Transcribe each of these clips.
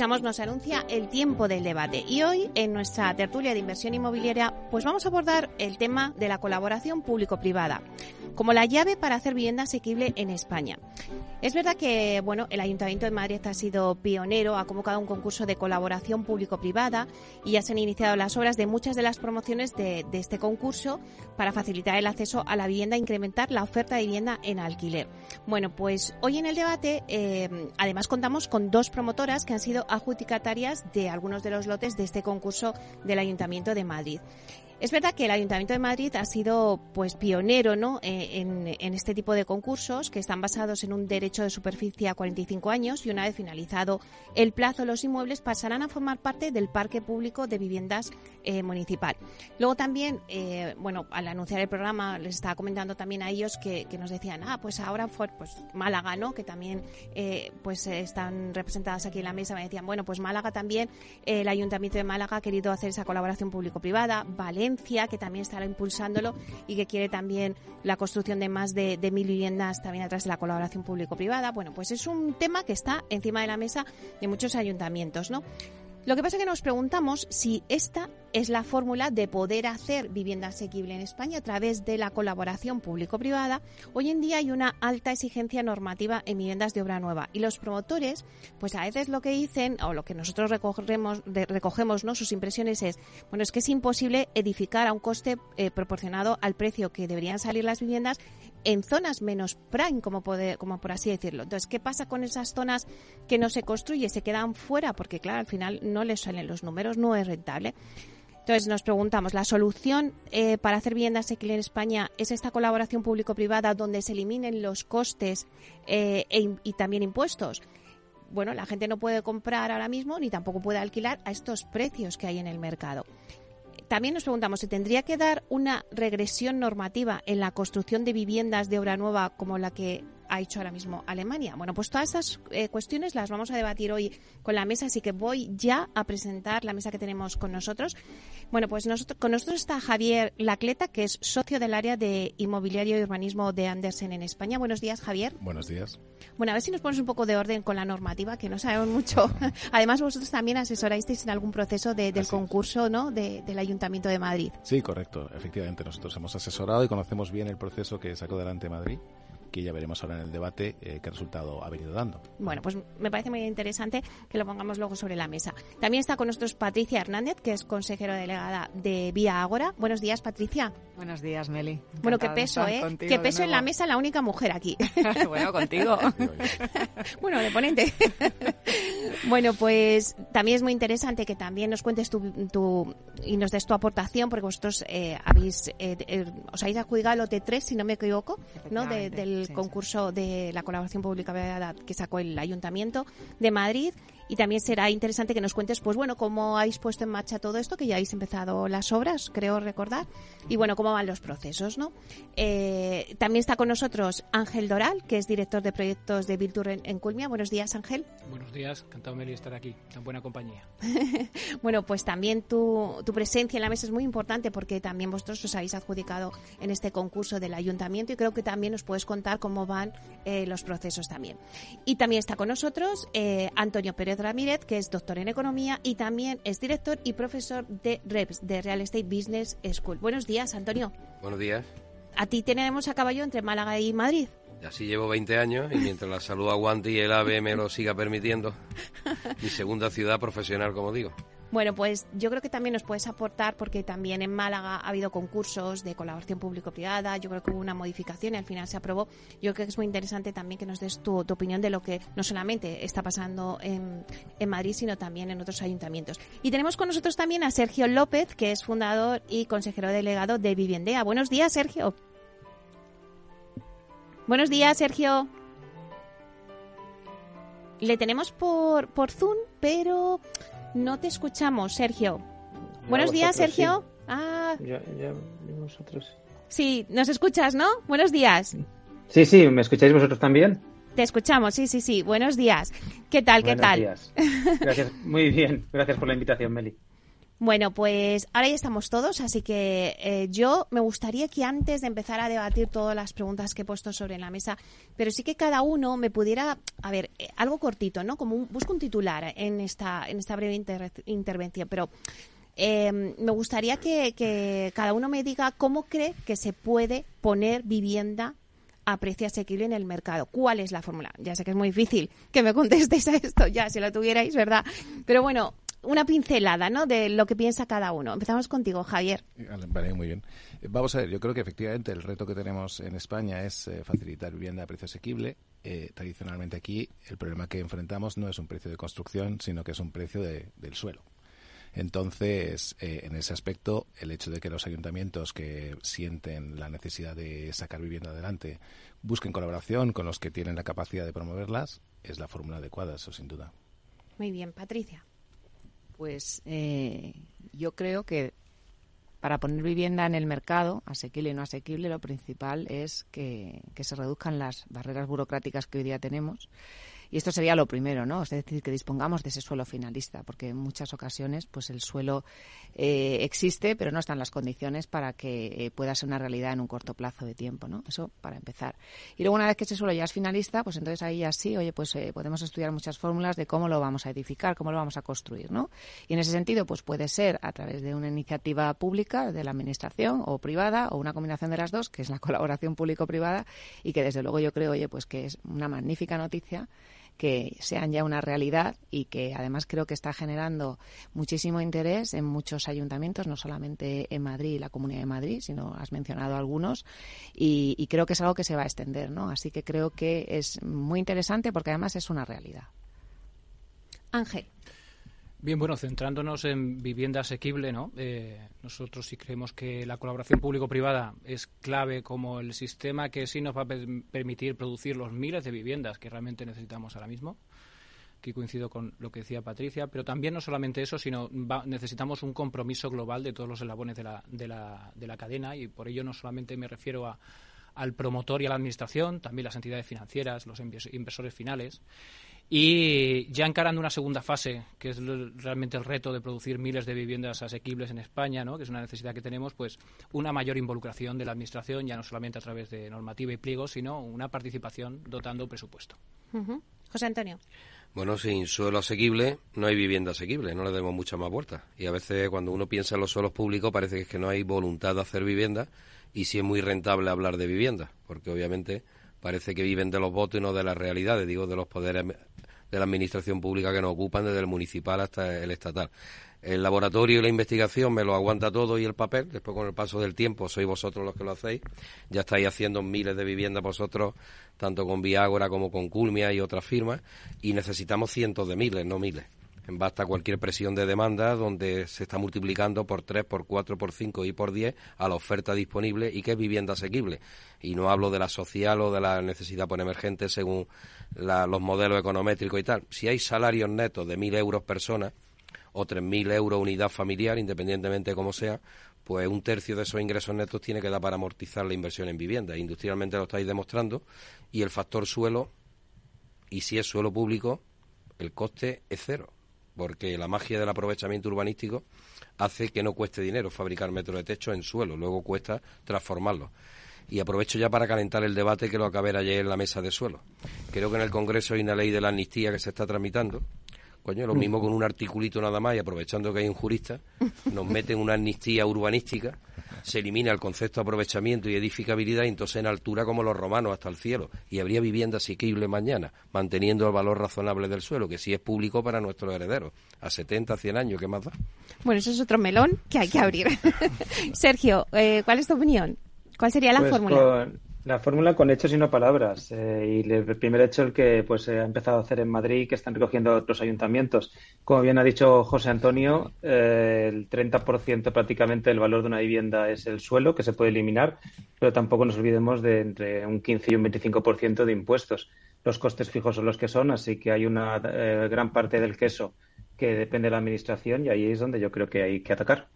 Escuchamos nos anuncia el tiempo del debate. Y hoy en nuestra tertulia de inversión inmobiliaria pues vamos a abordar el tema de la colaboración público-privada como la llave para hacer vivienda asequible en España. Es verdad que bueno, el Ayuntamiento de Madrid ha sido pionero, ha convocado un concurso de colaboración público-privada y ya se han iniciado las obras de muchas de las promociones de, este concurso para facilitar el acceso a la vivienda e incrementar la oferta de vivienda en alquiler. Bueno, pues hoy en el debate eh, además contamos con dos promotoras que han sido adjudicatarias de algunos de los lotes de este concurso del Ayuntamiento de Madrid. Es verdad que el Ayuntamiento de Madrid ha sido pues pionero ¿no? Eh, en, este tipo de concursos que están basados en un derecho de superficie a 45 años y una vez finalizado el plazo los inmuebles pasarán a formar parte del parque público de viviendas eh, municipal. Luego también, eh, bueno, al anunciar el programa les estaba comentando también a ellos que, nos decían, ah, pues ahora fue pues Málaga, ¿no? Que también pues están representadas aquí en la mesa. Me decían, bueno, pues Málaga también, el Ayuntamiento de Málaga ha querido hacer esa colaboración público-privada. Valencia que también estará impulsándolo y que quiere también la construcción de más de, mil viviendas también a través de la colaboración público-privada. Bueno, pues es un tema que está encima de la mesa de muchos ayuntamientos, ¿no? Lo que pasa es que nos preguntamos si esta es la fórmula de poder hacer vivienda asequible en España a través de la colaboración público-privada. Hoy en día hay una alta exigencia normativa en viviendas de obra nueva y los promotores, pues a veces lo que dicen o lo que nosotros recogemos, recogemos ¿no? sus impresiones es, bueno, es que es imposible edificar a un coste eh, proporcionado al precio que deberían salir las viviendas en zonas menos prime, como, como por así decirlo. Entonces, ¿qué pasa con esas zonas que no se construye, se quedan fuera? Porque, claro, al final no les salen los números, no es rentable. Entonces nos preguntamos, ¿la solución eh, para hacer viviendas asequibles en España es esta colaboración público-privada donde se eliminen los costes eh, e y también impuestos? Bueno, la gente no puede comprar ahora mismo ni tampoco puede alquilar a estos precios que hay en el mercado. También nos preguntamos, ¿se tendría que dar una regresión normativa en la construcción de viviendas de obra nueva como la que ha hecho ahora mismo Alemania? Bueno, pues todas estas eh, cuestiones las vamos a debatir hoy con la mesa, así que voy ya a presentar la mesa que tenemos con nosotros. Bueno, pues nosotros, con nosotros está Javier Lacleta, que es socio del área de inmobiliario y urbanismo de Andersen en España. Buenos días, Javier. Buenos días. Bueno, a ver si nos pones un poco de orden con la normativa, que no sabemos mucho. Además, vosotros también asesorasteis en algún proceso del concurso ¿no? del Ayuntamiento de Madrid. Sí, correcto. Efectivamente, nosotros hemos asesorado y conocemos bien el proceso que sacó delante Madrid que ya veremos ahora en el debate eh, qué resultado ha venido dando. Bueno, pues me parece muy interesante que lo pongamos luego sobre la mesa. También está con nosotros Patricia Hernández, que es consejero delegada de Vía Ágora. Buenos días, Patricia. Buenos días, Meli. bueno, qué peso, ¿eh? Qué peso en la mesa la única mujer aquí. bueno, contigo. bueno, de ponente. bueno, pues también es muy interesante que también nos cuentes tu, y nos des tu aportación, porque vosotros eh, habéis, eh, eh, os habéis adjudicado el OT3, si no me equivoco, ¿no? del concurso de la colaboración pública que sacó el Ayuntamiento de Madrid y también será interesante que nos cuentes, pues bueno, cómo habéis puesto en marcha todo esto, que ya habéis empezado las obras, creo recordar, y bueno, cómo van los procesos, ¿no? Eh, también está con nosotros Ángel Doral, que es director de proyectos de Virtur en, Culmia. Buenos días, Ángel. Buenos días, encantado Meli estar aquí, en buena compañía. bueno, pues también tu, tu presencia en la mesa es muy importante porque también vosotros os habéis adjudicado en este concurso del ayuntamiento y creo que también nos puedes contar cómo van eh, los procesos también. Y también está con nosotros eh, Antonio Pérez Ramírez, que es doctor en economía y también es director y profesor de REPS, de Real Estate Business School. Buenos días, Antonio. Buenos días. A ti tenemos a caballo entre Málaga y Madrid. Así llevo 20 años y mientras la salud aguante y el AVE me lo siga permitiendo, mi segunda ciudad profesional, como digo. Bueno, pues yo creo que también nos puedes aportar porque también en Málaga ha habido concursos de colaboración público-privada, yo creo que hubo una modificación y al final se aprobó. Yo creo que es muy interesante también que nos des tu, opinión de lo que no solamente está pasando en, en, Madrid, sino también en otros ayuntamientos. Y tenemos con nosotros también a Sergio López, que es fundador y consejero delegado de Viviendea. Buenos días, Sergio. Buenos días, Sergio. Le tenemos por, por Zoom, pero no te escuchamos, Sergio. Buenos días, Sergio. Sí. Ah. Ya, ya, vosotros. Sí, nos escuchas, ¿no? Buenos días. Sí, sí, ¿me escucháis vosotros también? Te escuchamos, sí, sí, sí. Buenos días. ¿Qué tal? Buenos ¿Qué tal? Días. Gracias, muy bien. Gracias por la invitación, Meli. Bueno, pues ahora ya estamos todos, así que eh, yo me gustaría que antes de empezar a debatir todas las preguntas que he puesto sobre la mesa, pero sí que cada uno me pudiera, a ver, eh, algo cortito, ¿no? Como un, busco un titular en esta, en esta breve inter intervención, pero eh, me gustaría que, que cada uno me diga cómo cree que se puede poner vivienda a precio asequible en el mercado. ¿Cuál es la fórmula? Ya sé que es muy difícil que me contestéis a esto ya, si lo tuvierais, ¿verdad? Pero bueno, una pincelada ¿no? de lo que piensa cada uno. Empezamos contigo, Javier. Vale, muy bien. Vamos a ver, yo creo que efectivamente el reto que tenemos en España es eh, facilitar vivienda a precio asequible. Eh, tradicionalmente aquí el problema que enfrentamos no es un precio de construcción, sino que es un precio de, del suelo. Entonces, eh, en ese aspecto, el hecho de que los ayuntamientos que sienten la necesidad de sacar vivienda adelante busquen colaboración con los que tienen la capacidad de promoverlas es la fórmula adecuada, eso sin duda. Muy bien, Patricia. Pues eh, yo creo que para poner vivienda en el mercado, asequible y no asequible, lo principal es que, que se reduzcan las barreras burocráticas que hoy día tenemos y esto sería lo primero, ¿no? Es decir, que dispongamos de ese suelo finalista, porque en muchas ocasiones pues el suelo eh, existe, pero no están las condiciones para que eh, pueda ser una realidad en un corto plazo de tiempo, ¿no? Eso para empezar. Y luego una vez que ese suelo ya es finalista, pues entonces ahí ya sí, oye, pues eh, podemos estudiar muchas fórmulas de cómo lo vamos a edificar, cómo lo vamos a construir, ¿no? Y en ese sentido, pues puede ser a través de una iniciativa pública de la administración o privada o una combinación de las dos, que es la colaboración público-privada y que desde luego yo creo, oye, pues que es una magnífica noticia que sean ya una realidad y que además creo que está generando muchísimo interés en muchos ayuntamientos, no solamente en Madrid y la Comunidad de Madrid, sino has mencionado algunos, y, y creo que es algo que se va a extender, ¿no? Así que creo que es muy interesante porque además es una realidad. Ángel. Bien, bueno, centrándonos en vivienda asequible, ¿no? Eh, nosotros sí creemos que la colaboración público-privada es clave como el sistema que sí nos va a permitir producir los miles de viviendas que realmente necesitamos ahora mismo. Aquí coincido con lo que decía Patricia, pero también no solamente eso, sino necesitamos un compromiso global de todos los eslabones de la, de la, de la cadena y por ello no solamente me refiero a, al promotor y a la administración, también las entidades financieras, los inversores finales. Y ya encarando una segunda fase, que es realmente el reto de producir miles de viviendas asequibles en España, ¿no? que es una necesidad que tenemos, pues una mayor involucración de la Administración, ya no solamente a través de normativa y pliegos, sino una participación dotando presupuesto. José Antonio. Bueno, sin suelo asequible no hay vivienda asequible, no le demos mucha más vueltas. Y a veces cuando uno piensa en los suelos públicos parece que es que no hay voluntad de hacer vivienda y sí es muy rentable hablar de vivienda, porque obviamente parece que viven de los votos y no de las realidades, digo, de los poderes de la administración pública que nos ocupan, desde el municipal hasta el estatal. El laboratorio y la investigación me lo aguanta todo y el papel. Después, con el paso del tiempo, sois vosotros los que lo hacéis. Ya estáis haciendo miles de viviendas vosotros, tanto con Viagora como con Culmia y otras firmas. Y necesitamos cientos de miles, no miles basta cualquier presión de demanda donde se está multiplicando por 3, por 4, por 5 y por 10 a la oferta disponible y que es vivienda asequible. Y no hablo de la social o de la necesidad por emergente según los modelos econométricos y tal. Si hay salarios netos de 1.000 euros persona o 3.000 euros unidad familiar, independientemente de cómo sea, pues un tercio de esos ingresos netos tiene que dar para amortizar la inversión en vivienda. Industrialmente lo estáis demostrando y el factor suelo, y si es suelo público, el coste es cero porque la magia del aprovechamiento urbanístico hace que no cueste dinero fabricar metros de techo en suelo, luego cuesta transformarlo. Y aprovecho ya para calentar el debate que lo acabé ayer en la mesa de suelo. Creo que en el Congreso hay una ley de la amnistía que se está tramitando, Coño, lo mismo con un articulito nada más y aprovechando que hay un jurista, nos meten una amnistía urbanística, se elimina el concepto de aprovechamiento y edificabilidad y entonces en altura como los romanos hasta el cielo. Y habría vivienda asequible mañana, manteniendo el valor razonable del suelo, que sí es público para nuestros herederos. A 70, 100 años, ¿qué más da? Bueno, eso es otro melón que hay que abrir. Sergio, eh, ¿cuál es tu opinión? ¿Cuál sería la Pues fórmula? con- la fórmula con hechos y no palabras. Eh, y el primer hecho el que pues se ha empezado a hacer en Madrid, que están recogiendo otros ayuntamientos. Como bien ha dicho José Antonio, eh, el 30% prácticamente del valor de una vivienda es el suelo, que se puede eliminar, pero tampoco nos olvidemos de entre un 15 y un 25% de impuestos. Los costes fijos son los que son, así que hay una eh, gran parte del queso que depende de la administración y ahí es donde yo creo que hay que atacar.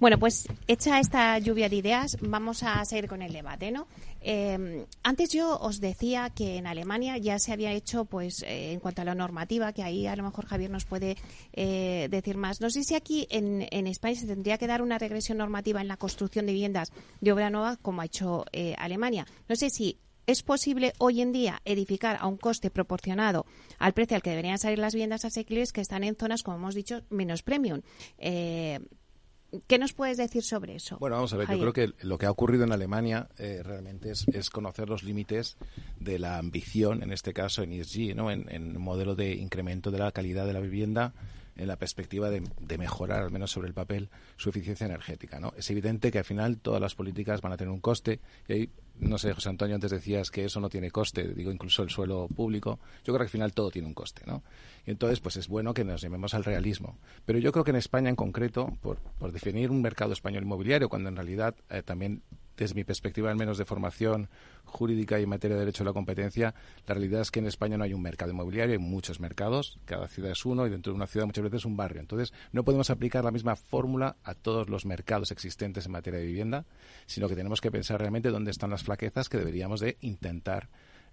Bueno, pues hecha esta lluvia de ideas, vamos a seguir con el debate, ¿no? Eh, antes yo os decía que en Alemania ya se había hecho, pues, eh, en cuanto a la normativa, que ahí a lo mejor Javier nos puede eh, decir más. No sé si aquí en, España se tendría que dar una regresión normativa en la construcción de viviendas de obra nueva, como ha hecho eh, Alemania. No sé si ¿Es posible hoy en día edificar a un coste proporcionado al precio al que deberían salir las viviendas asequibles que están en zonas, como hemos dicho, menos premium? ¿Qué nos puedes decir sobre eso? Bueno, vamos a ver, Javier? yo creo que lo que ha ocurrido en Alemania eh, realmente es, es conocer los límites de la ambición, en este caso en ESG, ¿no? en, en un modelo de incremento de la calidad de la vivienda en la perspectiva de, mejorar, al menos sobre el papel, su eficiencia energética. ¿no? Es evidente que al final todas las políticas van a tener un coste y ahí, no sé, José Antonio, antes decías que eso no tiene coste, digo incluso el suelo público. Yo creo que al final todo tiene un coste, ¿no? Y entonces, pues es bueno que nos llamemos al realismo. Pero yo creo que en España en concreto, por, por definir un mercado español inmobiliario, cuando en realidad eh, también desde mi perspectiva, al menos de formación jurídica y en materia de derecho de la competencia, la realidad es que en España no hay un mercado inmobiliario, hay muchos mercados, cada ciudad es uno y dentro de una ciudad muchas veces es un barrio. Entonces, no podemos aplicar la misma fórmula a todos los mercados existentes en materia de vivienda, sino que tenemos que pensar realmente dónde están las flaquezas que deberíamos de intentar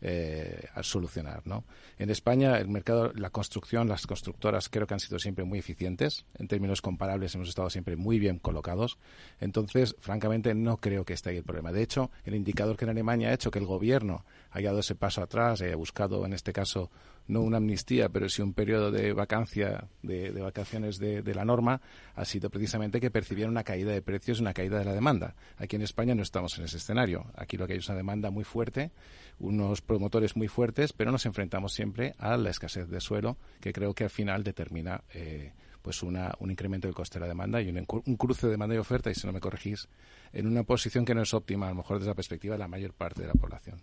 eh, a solucionar. ¿no? En España, el mercado, la construcción, las constructoras creo que han sido siempre muy eficientes. En términos comparables, hemos estado siempre muy bien colocados. Entonces, francamente, no creo que esté ahí el problema. De hecho, el indicador que en Alemania ha hecho que el gobierno haya dado ese paso atrás, haya buscado, en este caso, no una amnistía, pero sí un periodo de vacancia, de, vacaciones de, de, la norma, ha sido precisamente que percibieron una caída de precios y una caída de la demanda. Aquí en España no estamos en ese escenario. Aquí lo que hay es una demanda muy fuerte, unos promotores muy fuertes, pero nos enfrentamos siempre a la escasez de suelo, que creo que al final determina eh, pues una, un incremento del coste de la demanda y un, un, cruce de demanda y oferta, y si no me corregís, en una posición que no es óptima, a lo mejor desde la perspectiva de la mayor parte de la población.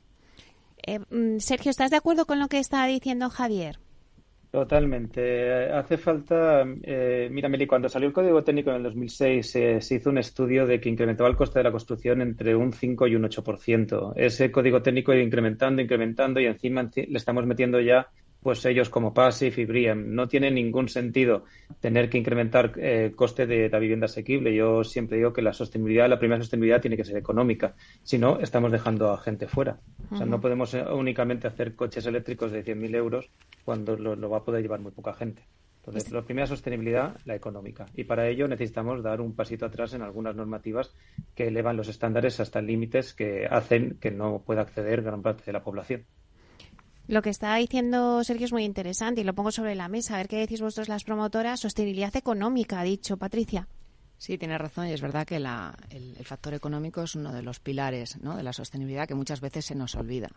Eh, Sergio, ¿estás de acuerdo con lo que está diciendo Javier? Totalmente. Hace falta, eh, mira, Meli, cuando salió el Código Técnico en el 2006 eh, se hizo un estudio de que incrementaba el coste de la construcción entre un 5 y un 8%. Ese Código Técnico ha ido incrementando, incrementando y encima le estamos metiendo ya pues ellos como PASIF y BRIEM. No tiene ningún sentido tener que incrementar el eh, coste de la vivienda asequible. Yo siempre digo que la sostenibilidad, la primera sostenibilidad tiene que ser económica. Si no, estamos dejando a gente fuera. O sea, no podemos únicamente hacer coches eléctricos de 100.000 euros cuando lo, lo, va a poder llevar muy poca gente. Entonces, la primera sostenibilidad, la económica. Y para ello necesitamos dar un pasito atrás en algunas normativas que elevan los estándares hasta límites que hacen que no pueda acceder gran parte de la población. Lo que está diciendo Sergio es muy interesante y lo pongo sobre la mesa. A ver qué decís vosotros las promotoras. Sostenibilidad económica, ha dicho Patricia. Sí, tiene razón y es verdad que la, el, el, factor económico es uno de los pilares ¿no? de la sostenibilidad que muchas veces se nos olvida.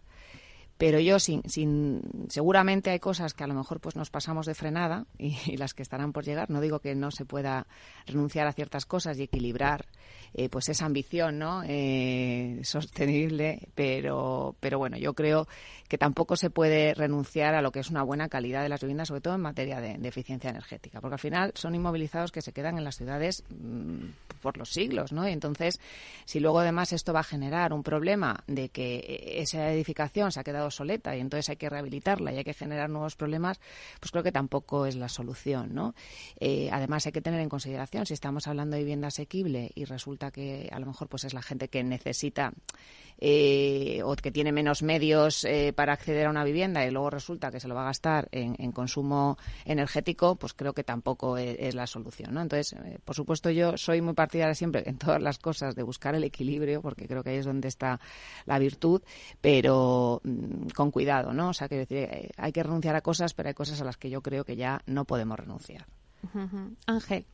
Pero yo, sin, sin, seguramente hay cosas que a lo mejor pues nos pasamos de frenada y, las que estarán por llegar. No digo que no se pueda renunciar a ciertas cosas y equilibrar eh, pues esa ambición no eh, sostenible, pero, pero bueno, yo creo que tampoco se puede renunciar a lo que es una buena calidad de las viviendas, sobre todo en materia de, eficiencia energética, porque al final son inmovilizados que se quedan en las ciudades mmm, por los siglos, ¿no? Y entonces, si luego además esto va a generar un problema de que esa edificación se ha quedado obsoleta y entonces hay que rehabilitarla y hay que generar nuevos problemas, pues creo que tampoco es la solución, ¿no? Eh, además hay que tener en consideración si estamos hablando de vivienda asequible y resulta que a lo mejor pues es la gente que necesita eh, o que tiene menos medios eh, para acceder a una vivienda y luego resulta que se lo va a gastar en, consumo energético, pues creo que tampoco es, es la solución, ¿no? Entonces, eh, por supuesto, yo soy muy partidaria siempre en todas las cosas de buscar el equilibrio, porque creo que ahí es donde está la virtud, pero mm, con cuidado, ¿no? O sea, que decir, hay que renunciar a cosas, pero hay cosas a las que yo creo que ya no podemos renunciar. Ángel.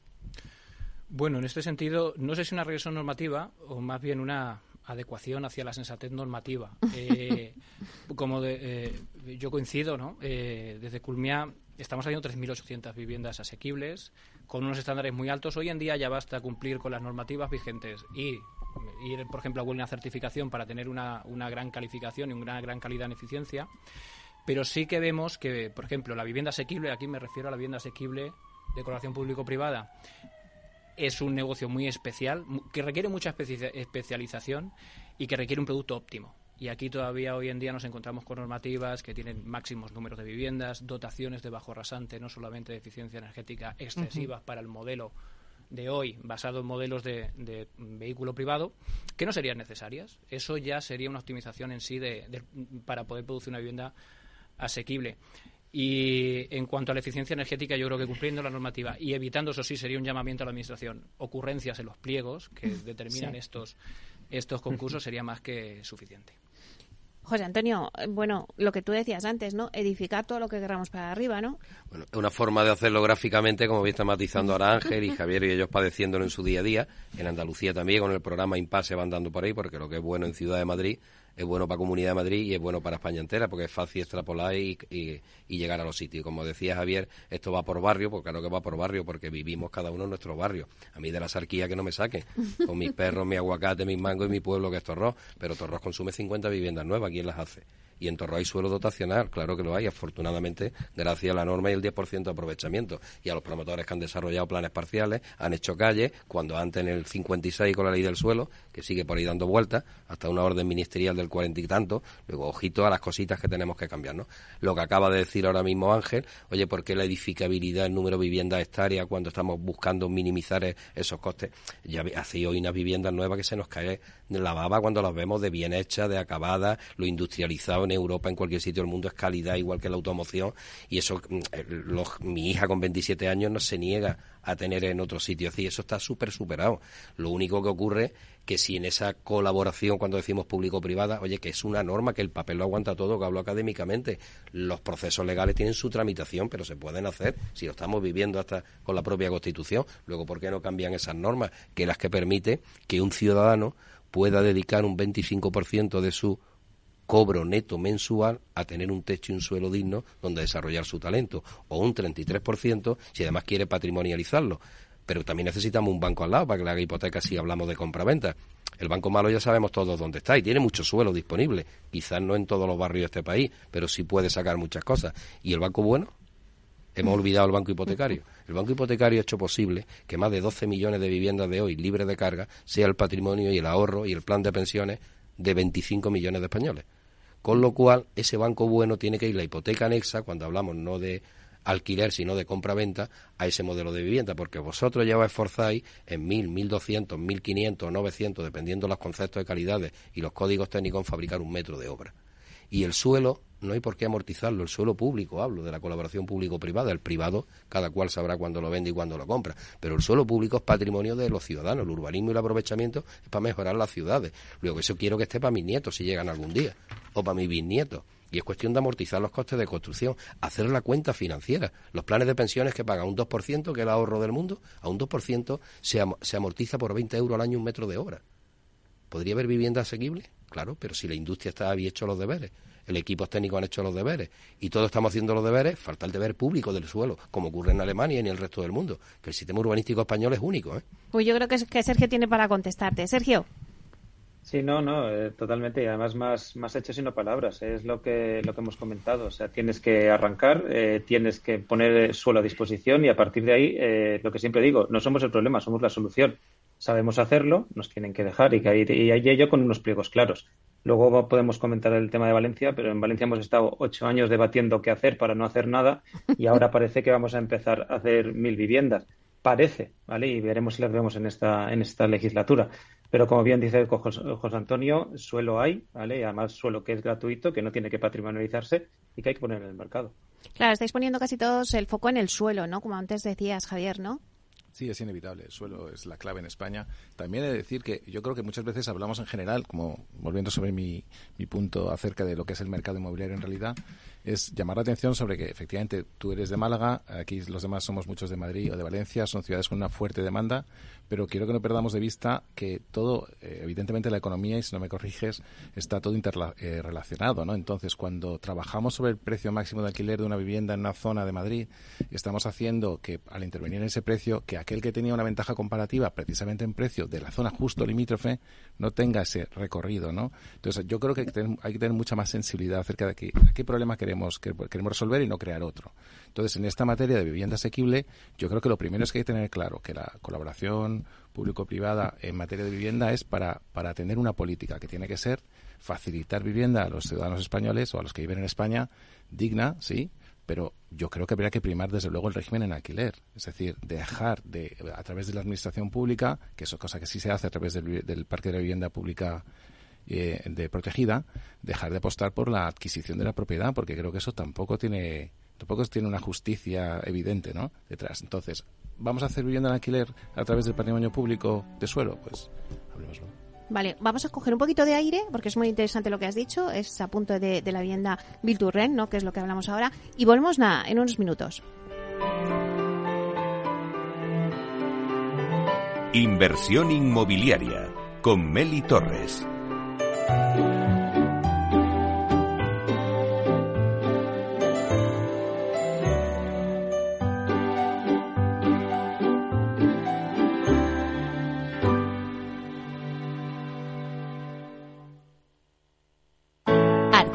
Bueno, en este sentido, no sé si una regresión normativa o más bien una adecuación hacia la sensatez normativa. Eh, como eh, yo coincido, ¿no? Eh, desde Culmia estamos haciendo 3.800 viviendas asequibles con unos estándares muy altos. Hoy en día ya basta cumplir con las normativas vigentes y ir, por ejemplo, a una certificación para tener una, una gran calificación y una gran calidad en eficiencia. Pero sí que vemos que, por ejemplo, la vivienda asequible, aquí me refiero a la vivienda asequible de colaboración público-privada, es un negocio muy especial, que requiere mucha especialización y que requiere un producto óptimo. Y aquí todavía hoy en día nos encontramos con normativas que tienen máximos números de viviendas, dotaciones de bajo rasante, no solamente de eficiencia energética excesivas para el modelo de hoy, basado en modelos de, vehículo privado, que no serían necesarias. Eso ya sería una optimización en sí de, para poder producir una vivienda asequible. Y en cuanto a la eficiencia energética, yo creo que cumpliendo la normativa y evitando, eso sí, sería un llamamiento a la Administración, ocurrencias en los pliegos que determinan estos, estos concursos sería más que suficiente. José Antonio, bueno, lo que tú decías antes, ¿no? Edificar todo lo que queramos para arriba, ¿no? Bueno, es una forma de hacerlo gráficamente, como bien está matizando ahora Ángel y Javier y ellos padeciéndolo en su día a día. En Andalucía también, con el programa Impase van dando por ahí, porque lo que es bueno en Ciudad de Madrid es bueno para Comunidad de Madrid y es bueno para España entera, porque es fácil extrapolar y, llegar a los sitios. Como decía Javier, esto va por barrio, porque claro que va por barrio, porque vivimos cada uno en nuestro barrio. A mí de la sarquía que no me saque, con mis perros, mi aguacate, mis mangos y mi pueblo que es Torros, pero Torros consume 50 viviendas nuevas, ¿quién las hace? y en Torro hay suelo dotacional, claro que lo hay, afortunadamente, gracias a la norma y el 10% de aprovechamiento. Y a los promotores que han desarrollado planes parciales, han hecho calles, cuando antes en el 56 con la ley del suelo, que sigue por ahí dando vueltas, hasta una orden ministerial del cuarenta y tanto, luego ojito a las cositas que tenemos que cambiar, ¿no? Lo que acaba de decir ahora mismo Ángel, oye, ¿por qué la edificabilidad, el número de viviendas hectáreas cuando estamos buscando minimizar e-, esos costes? Ya hace hoy unas viviendas nuevas que se nos cae la baba cuando las vemos de bien hechas, de acabadas, lo industrializado en Europa, en cualquier sitio del mundo es calidad igual que la automoción y eso mm, eh, mi hija con 27 años no se niega a tener en otro sitio. y eso está súper superado. Lo único que ocurre que si en esa colaboración, cuando decimos público-privada, oye, que es una norma, que el papel lo aguanta todo, que hablo académicamente, los procesos legales tienen su tramitación, pero se pueden hacer si lo estamos viviendo hasta con la propia Constitución. Luego, ¿por qué no cambian esas normas? Que las que permite que un ciudadano pueda dedicar un 25% de su cobro neto mensual a tener un techo y un suelo digno donde desarrollar su talento, o un 33% si además quiere patrimonializarlo. Pero también necesitamos un banco al lado para que le haga hipoteca si hablamos de compra-venta. El banco malo ya sabemos todos dónde está y tiene mucho suelo disponible. Quizás no en todos los barrios de este país, pero sí puede sacar muchas cosas. ¿Y el banco bueno? Hemos olvidado el banco hipotecario. El banco hipotecario ha hecho posible que más de 12 millones de viviendas de hoy libres de carga sea el patrimonio y el ahorro y el plan de pensiones de 25 millones de españoles. Con lo cual, ese banco bueno tiene que ir la hipoteca anexa, cuando hablamos no de alquiler, sino de compra-venta, a ese modelo de vivienda, porque vosotros ya os esforzáis en 1.000, 1.200, 1.500, 900, dependiendo los conceptos de calidades y los códigos técnicos, en fabricar un metro de obra. Y el suelo no hay por qué amortizarlo. El suelo público, hablo de la colaboración público-privada. El privado, cada cual sabrá cuándo lo vende y cuándo lo compra. Pero el suelo público es patrimonio de los ciudadanos. El urbanismo y el aprovechamiento es para mejorar las ciudades. Luego, eso quiero que esté para mis nietos si llegan algún día. O para mis bisnietos. Y es cuestión de amortizar los costes de construcción, hacer la cuenta financiera. Los planes de pensiones que pagan un 2%, que es el ahorro del mundo, a un 2% se, se amortiza por 20 euros al año un metro de obra. ¿Podría haber vivienda asequible? Claro, pero si la industria está, había hecho los deberes el equipo técnico han hecho los deberes y todos estamos haciendo los deberes, falta el deber público del suelo, como ocurre en Alemania y en el resto del mundo, que el sistema urbanístico español es único. ¿eh? Pues yo creo que, que Sergio tiene para contestarte. Sergio. Sí, no, no, eh, totalmente. Y además más, más hechos y no palabras. Es lo que, lo que hemos comentado. O sea, tienes que arrancar, eh, tienes que poner suelo a disposición y a partir de ahí, eh, lo que siempre digo, no somos el problema, somos la solución. Sabemos hacerlo, nos tienen que dejar y, que hay, y hay ello con unos pliegos claros. Luego podemos comentar el tema de Valencia, pero en Valencia hemos estado ocho años debatiendo qué hacer para no hacer nada y ahora parece que vamos a empezar a hacer mil viviendas. Parece, ¿vale? Y veremos si las vemos en esta, en esta legislatura. Pero como bien dice José Antonio, suelo hay, ¿vale? Y además suelo que es gratuito, que no tiene que patrimonializarse y que hay que poner en el mercado. Claro, estáis poniendo casi todos el foco en el suelo, ¿no? Como antes decías, Javier, ¿no? Sí, es inevitable. El suelo es la clave en España. También he de decir que yo creo que muchas veces hablamos en general, como volviendo sobre mi, mi punto acerca de lo que es el mercado inmobiliario en realidad, es llamar la atención sobre que efectivamente tú eres de Málaga, aquí los demás somos muchos de Madrid o de Valencia, son ciudades con una fuerte demanda, pero quiero que no perdamos de vista que todo, eh, evidentemente la economía, y si no me corriges, está todo interrelacionado, eh, ¿no? Entonces, cuando trabajamos sobre el precio máximo de alquiler de una vivienda en una zona de Madrid, estamos haciendo que al intervenir en ese precio, que aquel que tenía una ventaja comparativa precisamente en precio de la zona justo limítrofe no tenga ese recorrido, ¿no? Entonces, yo creo que hay que tener, hay que tener mucha más sensibilidad acerca de qué, qué problema queremos, queremos resolver y no crear otro. Entonces, en esta materia de vivienda asequible, yo creo que lo primero es que hay que tener claro que la colaboración público-privada en materia de vivienda es para, para tener una política que tiene que ser facilitar vivienda a los ciudadanos españoles o a los que viven en España digna, sí, pero yo creo que habría que primar desde luego el régimen en alquiler, es decir, dejar de a través de la administración pública, que es cosa que sí se hace a través del, parque de la vivienda pública eh, de protegida, dejar de apostar por la adquisición de la propiedad, porque creo que eso tampoco tiene tampoco tiene una justicia evidente, ¿no? Detrás. Entonces, vamos a hacer vivienda en alquiler a través del patrimonio público de suelo, pues hablemoslo. Vale, vamos a coger un poquito de aire porque es muy interesante lo que has dicho, es a punto de, la vivienda Bilturren, ¿no? que es lo que hablamos ahora, y volvemos nada, en unos minutos. Inversión inmobiliaria con Meli Torres.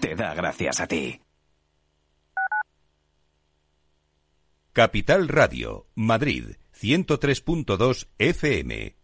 te da gracias a ti. Capital Radio, Madrid, 103.2 FM.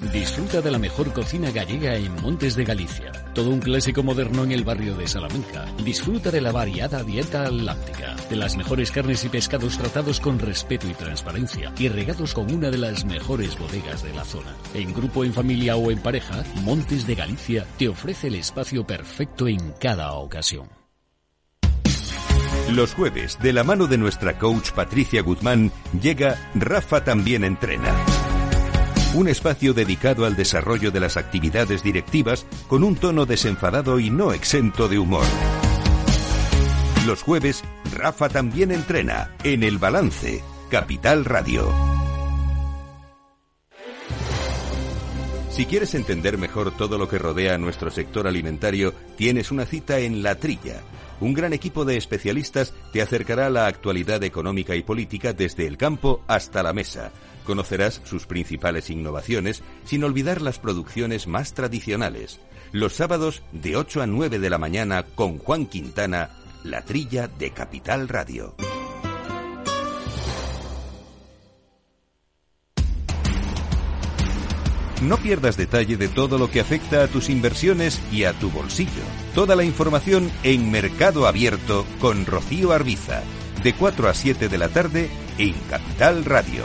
Disfruta de la mejor cocina gallega en Montes de Galicia. Todo un clásico moderno en el barrio de Salamanca. Disfruta de la variada dieta atlántica, de las mejores carnes y pescados tratados con respeto y transparencia y regados con una de las mejores bodegas de la zona. En grupo, en familia o en pareja, Montes de Galicia te ofrece el espacio perfecto en cada ocasión. Los jueves, de la mano de nuestra coach Patricia Guzmán, llega Rafa también entrena un espacio dedicado al desarrollo de las actividades directivas con un tono desenfadado y no exento de humor. Los jueves, Rafa también entrena en El Balance, Capital Radio. Si quieres entender mejor todo lo que rodea a nuestro sector alimentario, tienes una cita en La Trilla. Un gran equipo de especialistas te acercará a la actualidad económica y política desde el campo hasta la mesa. Conocerás sus principales innovaciones sin olvidar las producciones más tradicionales. Los sábados de 8 a 9 de la mañana con Juan Quintana, La Trilla de Capital Radio. No pierdas detalle de todo lo que afecta a tus inversiones y a tu bolsillo. Toda la información en Mercado Abierto con Rocío Arbiza, de 4 a 7 de la tarde en Capital Radio.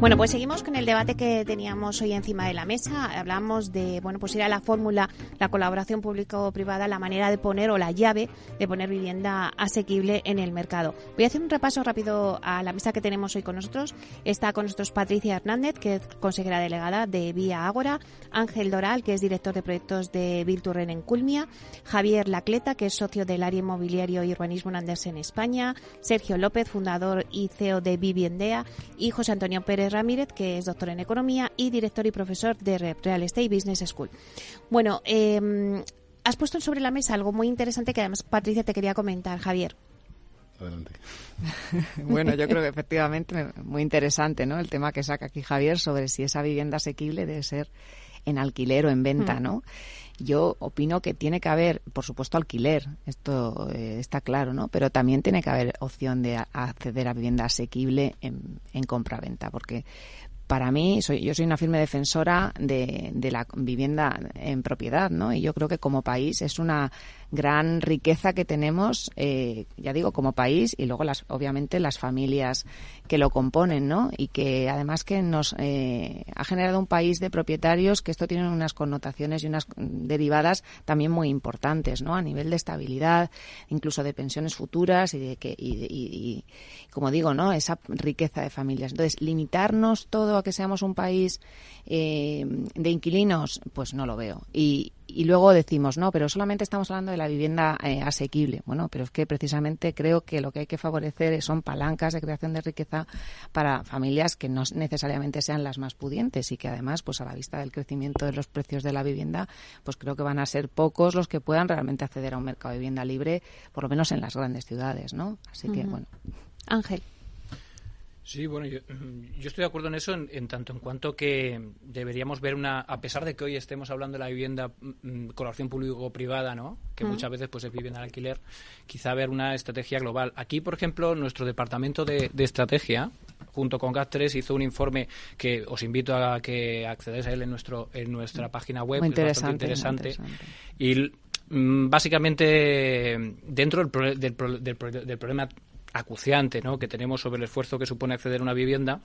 Bueno, pues seguimos con el debate que teníamos hoy encima de la mesa. Hablamos de, bueno, pues ir a la fórmula, la colaboración público-privada, la manera de poner o la llave de poner vivienda asequible en el mercado. Voy a hacer un repaso rápido a la mesa que tenemos hoy con nosotros. Está con nosotros Patricia Hernández, que es consejera delegada de Vía Ágora, Ángel Doral, que es director de proyectos de Virturren en Culmia, Javier Lacleta, que es socio del área inmobiliario y urbanismo en España, Sergio López, fundador y CEO de Viviendea, y José Antonio Pérez Ramírez, que es doctor en Economía y director y profesor de Real Estate Business School. Bueno, eh, has puesto sobre la mesa algo muy interesante que además Patricia te quería comentar, Javier. Adelante. bueno, yo creo que efectivamente muy interesante, ¿no? El tema que saca aquí Javier sobre si esa vivienda asequible debe ser en alquiler o en venta, mm. ¿no? Yo opino que tiene que haber, por supuesto, alquiler, esto eh, está claro, ¿no? Pero también tiene que haber opción de acceder a vivienda asequible en, en compra-venta, porque para mí, soy, yo soy una firme defensora de, de, la vivienda en propiedad, ¿no? Y yo creo que como país es una gran riqueza que tenemos, eh, ya digo, como país y luego las, obviamente las familias que lo componen, ¿no? Y que además que nos eh, ha generado un país de propietarios que esto tiene unas connotaciones y unas derivadas también muy importantes, ¿no? A nivel de estabilidad, incluso de pensiones futuras y de que, y, y como digo, ¿no? Esa riqueza de familias. Entonces, limitarnos todo a que seamos un país eh, de inquilinos, pues no lo veo. Y, y luego decimos, no, pero solamente estamos hablando de la vivienda eh, asequible. Bueno, pero es que precisamente creo que lo que hay que favorecer son palancas de creación de riqueza para familias que no necesariamente sean las más pudientes y que además, pues a la vista del crecimiento de los precios de la vivienda, pues creo que van a ser pocos los que puedan realmente acceder a un mercado de vivienda libre, por lo menos en las grandes ciudades, ¿no? Así que, bueno. Ángel. Sí, bueno, yo, estoy de acuerdo en eso en, tanto en cuanto que deberíamos ver una, a pesar de que hoy estemos hablando de la vivienda mm, mm, colaboración público-privada, ¿no? Que muchas veces pues es vivienda al alquiler, quizá ver una estrategia global. Aquí, por ejemplo, nuestro departamento de, estrategia, junto con GAT3, hizo un informe que os invito a que accedáis a él en nuestro en nuestra página web, muy interesante, es bastante interesante. Y mm, básicamente dentro del, del, del problema acuciante ¿no? que tenemos sobre el esfuerzo que supone acceder a una vivienda,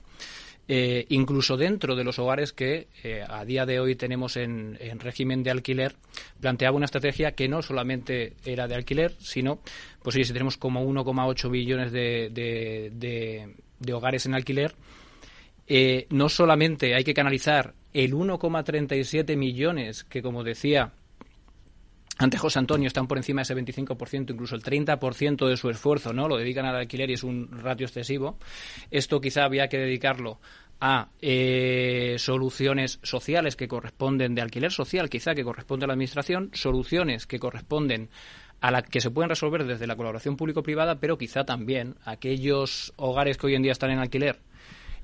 eh, incluso dentro de los hogares que eh, a día de hoy tenemos en, régimen de alquiler, planteaba una estrategia que no solamente era de alquiler, sino, pues si tenemos como 1,8 billones de, de, hogares en alquiler, eh, no solamente hay que canalizar el 1,37 millones que, como decía, ante José Antonio están por encima de ese 25%, incluso el 30% de su esfuerzo, ¿no? Lo dedican al alquiler y es un ratio excesivo. Esto quizá había que dedicarlo a eh, soluciones sociales que corresponden de alquiler social, quizá que corresponde a la administración, soluciones que corresponden a la que se pueden resolver desde la colaboración público-privada, pero quizá también aquellos hogares que hoy en día están en alquiler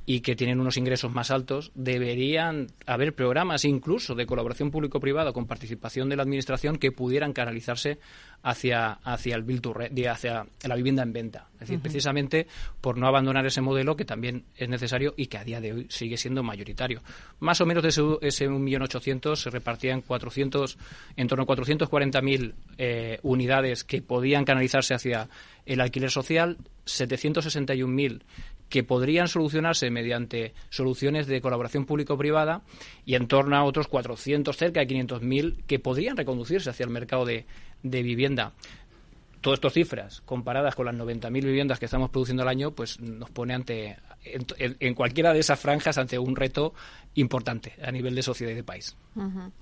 y que tienen unos ingresos más altos, deberían haber programas incluso de colaboración público-privada con participación de la Administración que pudieran canalizarse hacia, hacia el build to hacia la vivienda en venta. Es decir, precisamente por no abandonar ese modelo que también es necesario y que a día de hoy sigue siendo mayoritario. Más o menos de ese, ese 1.800.000 se repartían 400, en torno a 440.000 eh, unidades que podían canalizarse hacia el alquiler social, 761.000 que podrían solucionarse mediante soluciones de colaboración público-privada y en torno a otros 400, cerca de 500.000 que podrían reconducirse hacia el mercado de, vivienda. todas estas cifras comparadas con las 90.000 viviendas que estamos produciendo al año, pues nos pone ante en, cualquiera de esas franjas ante un reto importante a nivel de sociedad y de país.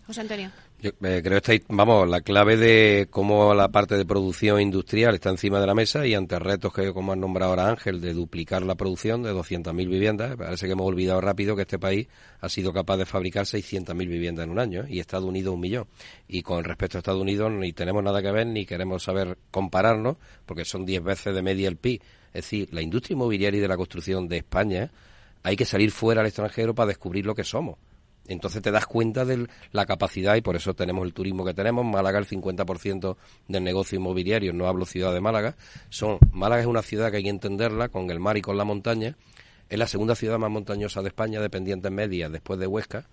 José Antonio. Yo eh, creo que está, vamos, la clave de cómo la parte de producción industrial está encima de la mesa y ante retos que, como han nombrado ahora Ángel, de duplicar la producción de 200.000 viviendas, parece que hemos olvidado rápido que este país ha sido capaz de fabricar 600.000 viviendas en un año ¿eh? y Estados Unidos un millón. Y con respecto a Estados Unidos ni tenemos nada que ver ni queremos saber compararnos porque son 10 veces de media el PIB. Es decir, la industria inmobiliaria y de la construcción de España hay que salir fuera al extranjero para descubrir lo que somos entonces te das cuenta de la capacidad y por eso tenemos el turismo que tenemos. Málaga, el 50% del negocio inmobiliario, no hablo ciudad de Málaga, son Málaga es una ciudad que hay que entenderla con el mar y con la montaña. Es la segunda ciudad más montañosa de España, de pendientes medias, después de Huesca.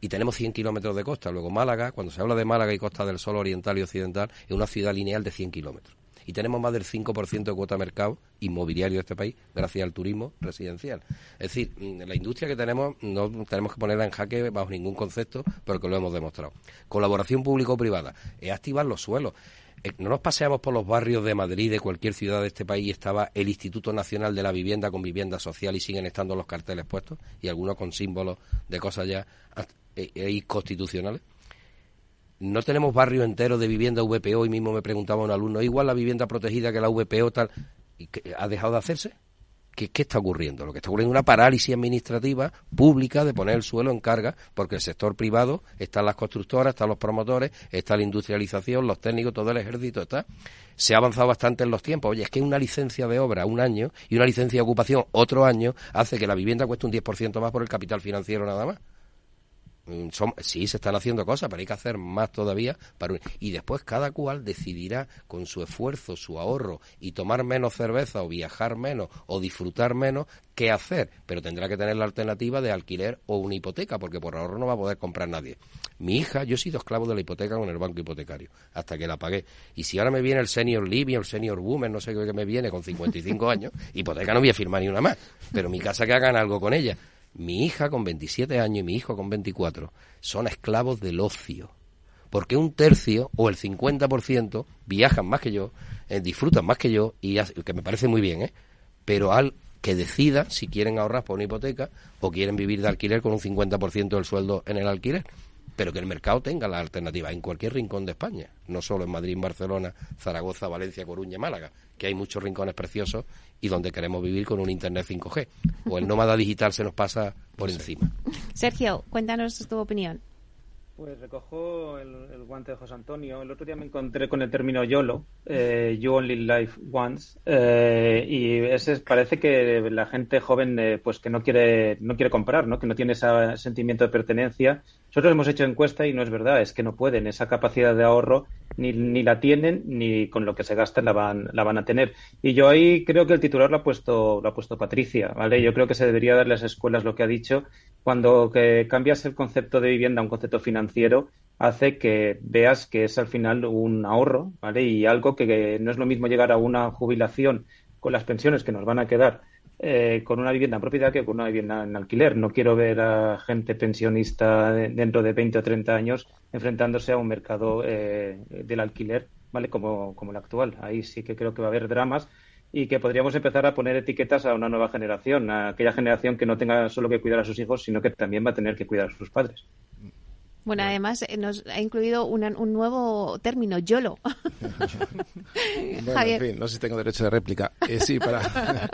Y tenemos 100 kilómetros de costa. Luego Málaga, cuando se habla de Málaga y Costa del Sol Oriental y Occidental, es una ciudad lineal de 100 kilómetros y tenemos más del 5% de cuota de mercado inmobiliario de este país gracias al turismo residencial. Es decir, mm, la industria que tenemos no tenemos que ponerla en jaque bajo ningún concepto porque lo hemos demostrado. Colaboración público-privada es activar los suelos. Eh, no nos paseamos por los barrios de Madrid, de cualquier ciudad de este país, y estaba el Instituto Nacional de la Vivienda con vivienda social y siguen estando los carteles puestos, y algunos con símbolos de cosas ya eh, eh, constitucionales no tenemos barrio entero de vivienda VPO y mismo me preguntaba un alumno, igual la vivienda protegida que la VPO tal, ¿y ¿ha dejado de hacerse? ¿Qué, ¿Qué, está ocurriendo? Lo que está ocurriendo es una parálisis administrativa pública de poner el suelo en carga, porque el sector privado, están las constructoras, están los promotores, está la industrialización, los técnicos, todo el ejército está. Se ha avanzado bastante en los tiempos. Oye, es que una licencia de obra un año y una licencia de ocupación otro año hace que la vivienda cueste un 10% más por el capital financiero nada más. Mm, sí, se están haciendo cosas, pero hay que hacer más todavía. Para, y después cada cual decidirá con su esfuerzo, su ahorro y tomar menos cerveza o viajar menos o disfrutar menos qué hacer. Pero tendrá que tener la alternativa de alquiler o una hipoteca, porque por ahorro no va a poder comprar nadie. Mi hija, yo he sido esclavo de la hipoteca con el banco hipotecario, hasta que la pagué. Y si ahora me viene el senior living, el senior boomer, no sé qué me viene con 55 años, hipoteca no voy a firmar ni una más. Pero mi casa que hagan algo con ella mi hija con 27 años y mi hijo con 24 son esclavos del ocio. Porque un tercio o el 50% viajan más que yo, eh, disfrutan más que yo, y que me parece muy bien, ¿eh? pero al que decida si quieren ahorrar por una hipoteca o quieren vivir de alquiler con un 50% del sueldo en el alquiler pero que el mercado tenga la alternativa en cualquier rincón de España, no solo en Madrid, Barcelona, Zaragoza, Valencia, Coruña, Málaga, que hay muchos rincones preciosos y donde queremos vivir con un Internet 5G. O el nómada digital se nos pasa por encima. Sergio, cuéntanos tu opinión. Pues recojo el, guante de José Antonio. El otro día me encontré con el término YOLO, eh, You Only Life Once, eh, y ese parece que la gente joven, eh, pues que no quiere no quiere comprar, ¿no? Que no tiene ese sentimiento de pertenencia. Nosotros hemos hecho encuesta y no es verdad, es que no pueden. Esa capacidad de ahorro ni, ni la tienen ni con lo que se gastan la van la van a tener. Y yo ahí creo que el titular lo ha puesto lo ha puesto Patricia, ¿vale? Yo creo que se debería dar a las escuelas lo que ha dicho cuando que cambias el concepto de vivienda a un concepto financiero, hace que veas que es al final un ahorro, ¿vale? Y algo que, no es lo mismo llegar a una jubilación con las pensiones que nos van a quedar eh, con una vivienda en propiedad que con una vivienda en alquiler. No quiero ver a gente pensionista dentro de 20 o 30 años enfrentándose a un mercado eh, del alquiler, ¿vale? Como, como el actual. Ahí sí que creo que va a haber dramas y que podríamos empezar a poner etiquetas a una nueva generación, a aquella generación que no tenga solo que cuidar a sus hijos, sino que también va a tener que cuidar a sus padres. Bueno, además eh, nos ha incluido un nuevo término, YOLO. bueno, en fin, no sé si tengo derecho de réplica. Eh, sí, para,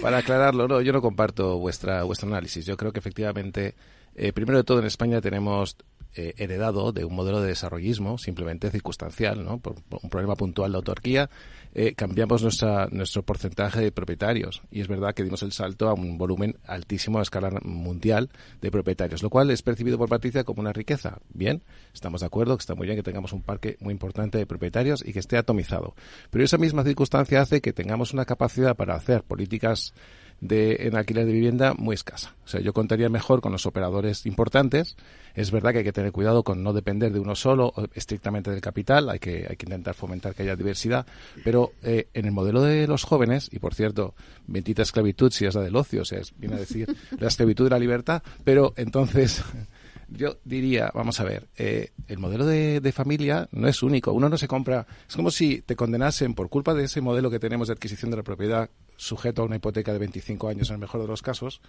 para aclararlo, no, yo no comparto vuestra vuestro análisis. Yo creo que efectivamente, eh, primero de todo, en España tenemos eh, heredado de un modelo de desarrollismo simplemente circunstancial, ¿no? Por, un problema puntual de autarquía, eh, cambiamos nuestra, nuestro porcentaje de propietarios y es verdad que dimos el salto a un volumen altísimo a escala mundial de propietarios, lo cual es percibido por Patricia como una riqueza. Bien, estamos de acuerdo que está muy bien que tengamos un parque muy importante de propietarios y que esté atomizado, pero esa misma circunstancia hace que tengamos una capacidad para hacer políticas de, en alquiler de vivienda muy escasa. O sea, yo contaría mejor con los operadores importantes. Es verdad que hay que tener cuidado con no depender de uno solo, estrictamente del capital. Hay que, hay que intentar fomentar que haya diversidad. Pero eh, en el modelo de los jóvenes, y por cierto, bendita esclavitud si es la del ocio, o sea, viene a decir la esclavitud de la libertad, pero entonces Yo diría, vamos a ver, eh, el modelo de, de, familia no es único. Uno no se compra. Es como si te condenasen por culpa de ese modelo que tenemos de adquisición de la propiedad sujeto a una hipoteca de 25 años en el mejor de los casos,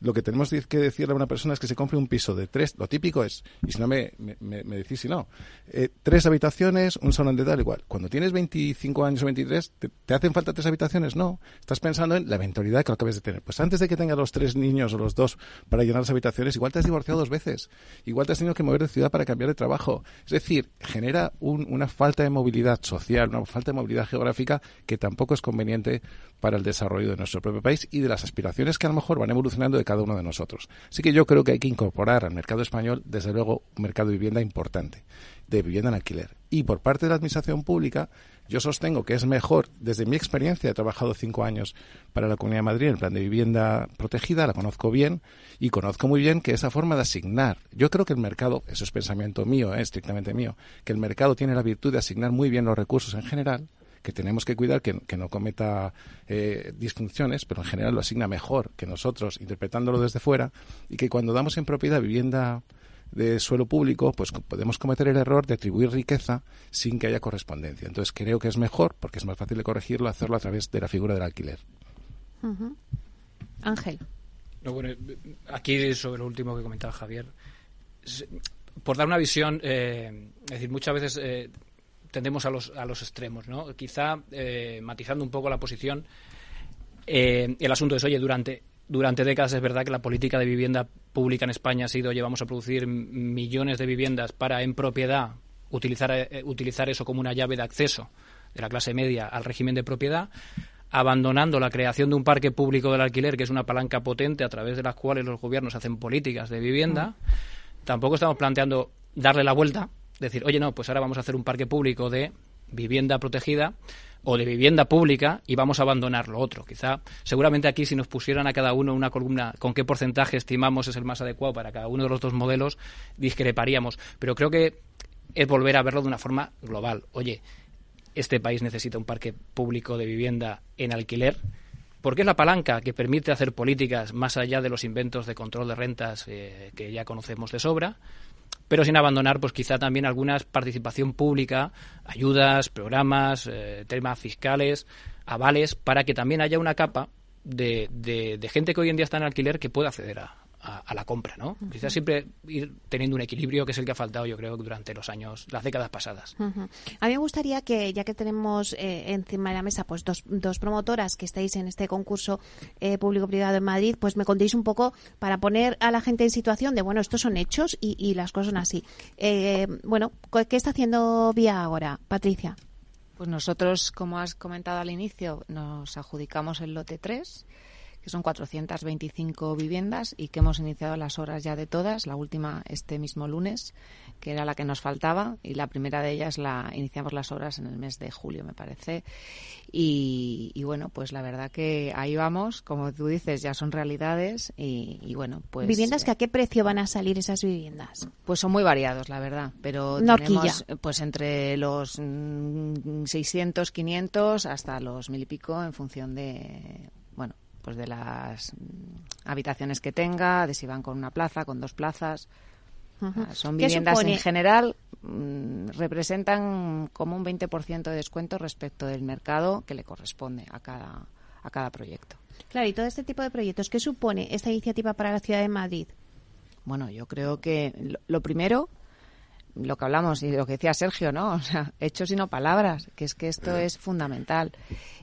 lo que tenemos que decirle a una persona es que se compre un piso de tres, lo típico es, y si no me, me, decís si no, eh, tres habitaciones, un salón de tal, igual. Cuando tienes 25 años o 23, ¿te, hacen falta tres habitaciones? No. Estás pensando en la eventualidad que acabes de tener. Pues antes de que tengas los tres niños o los dos para llenar las habitaciones, igual te has divorciado dos veces. Igual te has tenido que mover de ciudad para cambiar de trabajo. Es decir, genera una falta de movilidad social, una falta de movilidad geográfica que tampoco es conveniente para el desarrollo de nuestro propio país y de las aspiraciones que a lo mejor van evolucionando cada uno de nosotros. Así que yo creo que hay que incorporar al mercado español, desde luego, un mercado de vivienda importante, de vivienda en alquiler. Y por parte de la Administración Pública, yo sostengo que es mejor, desde mi experiencia, he trabajado cinco años para la Comunidad de Madrid en el plan de vivienda protegida, la conozco bien y conozco muy bien que esa forma de asignar, yo creo que el mercado, eso es pensamiento mío, eh, estrictamente mío, que el mercado tiene la virtud de asignar muy bien los recursos en general, que tenemos que cuidar que, no cometa eh, disfunciones, pero en general lo asigna mejor que nosotros interpretándolo desde fuera y que cuando damos en propiedad vivienda de suelo público, pues podemos cometer el error de atribuir riqueza sin que haya correspondencia. Entonces creo que es mejor, porque es más fácil de corregirlo, hacerlo a través de la figura del alquiler. Ángel. bueno, aquí sobre lo último que comentaba Javier, por dar una visión, eh, es decir, muchas veces eh, tendemos a los, a los extremos, ¿no? Quizá eh, matizando un poco la posición, eh, el asunto es, oye, durante, durante décadas es verdad que la política de vivienda pública en España ha sido, oye, vamos a producir millones de viviendas para en propiedad utilizar, eh, utilizar eso como una llave de acceso de la clase media al régimen de propiedad, abandonando la creación de un parque público del alquiler, que es una palanca potente a través de las cuales los gobiernos hacen políticas de vivienda. Tampoco estamos planteando darle la vuelta decir, oye, no, pues ahora vamos a hacer un parque público de vivienda protegida o de vivienda pública y vamos a abandonar lo otro. Quizá, seguramente aquí si nos pusieran a cada uno una columna con qué porcentaje estimamos es el más adecuado para cada uno de los dos modelos, discreparíamos. Pero creo que es volver a verlo de una forma global. Oye, este país necesita un parque público de vivienda en alquiler porque es la palanca que permite hacer políticas más allá de los inventos de control de rentas eh, que ya conocemos de sobra pero sin abandonar pues quizá también alguna participación pública, ayudas, programas, eh, temas fiscales, avales, para que también haya una capa de, de, gente que hoy en día está en alquiler que pueda acceder a, a, la compra, ¿no? Quizás siempre ir teniendo un equilibrio que es el que ha faltado, yo creo, durante los años, las décadas pasadas. A mí me gustaría que, ya que tenemos eh, encima de la mesa pues dos, dos promotoras que estáis en este concurso eh, público-privado en Madrid, pues me contéis un poco para poner a la gente en situación de, bueno, estos son hechos y, y las cosas son así. Eh, bueno, ¿qué está haciendo Vía ahora, Patricia? Pues nosotros, como has comentado al inicio, nos adjudicamos el lote 3 que son 425 viviendas y que hemos iniciado las obras ya de todas, la última este mismo lunes, que era la que nos faltaba, y la primera de ellas la iniciamos las obras en el mes de julio, me parece. Y, bueno, pues la verdad que ahí vamos, como tú dices, ya son realidades y, bueno, pues... ¿Viviendas que a qué precio van a salir esas viviendas? Pues son muy variados, la verdad, pero tenemos pues entre los 600, mm, 500 hasta los mil y pico en función de, pues de las mm, habitaciones que tenga, de si van con una plaza, con dos plazas. Son viviendas en general, mm, representan como un 20% de descuento respecto del mercado que le corresponde a cada, a cada proyecto. Claro, y todo este tipo de proyectos, ¿qué supone esta iniciativa para la ciudad de Madrid? Bueno, yo creo que lo primero lo que hablamos y lo que decía Sergio, ¿no? O sea, hechos y no palabras, que es que esto es fundamental.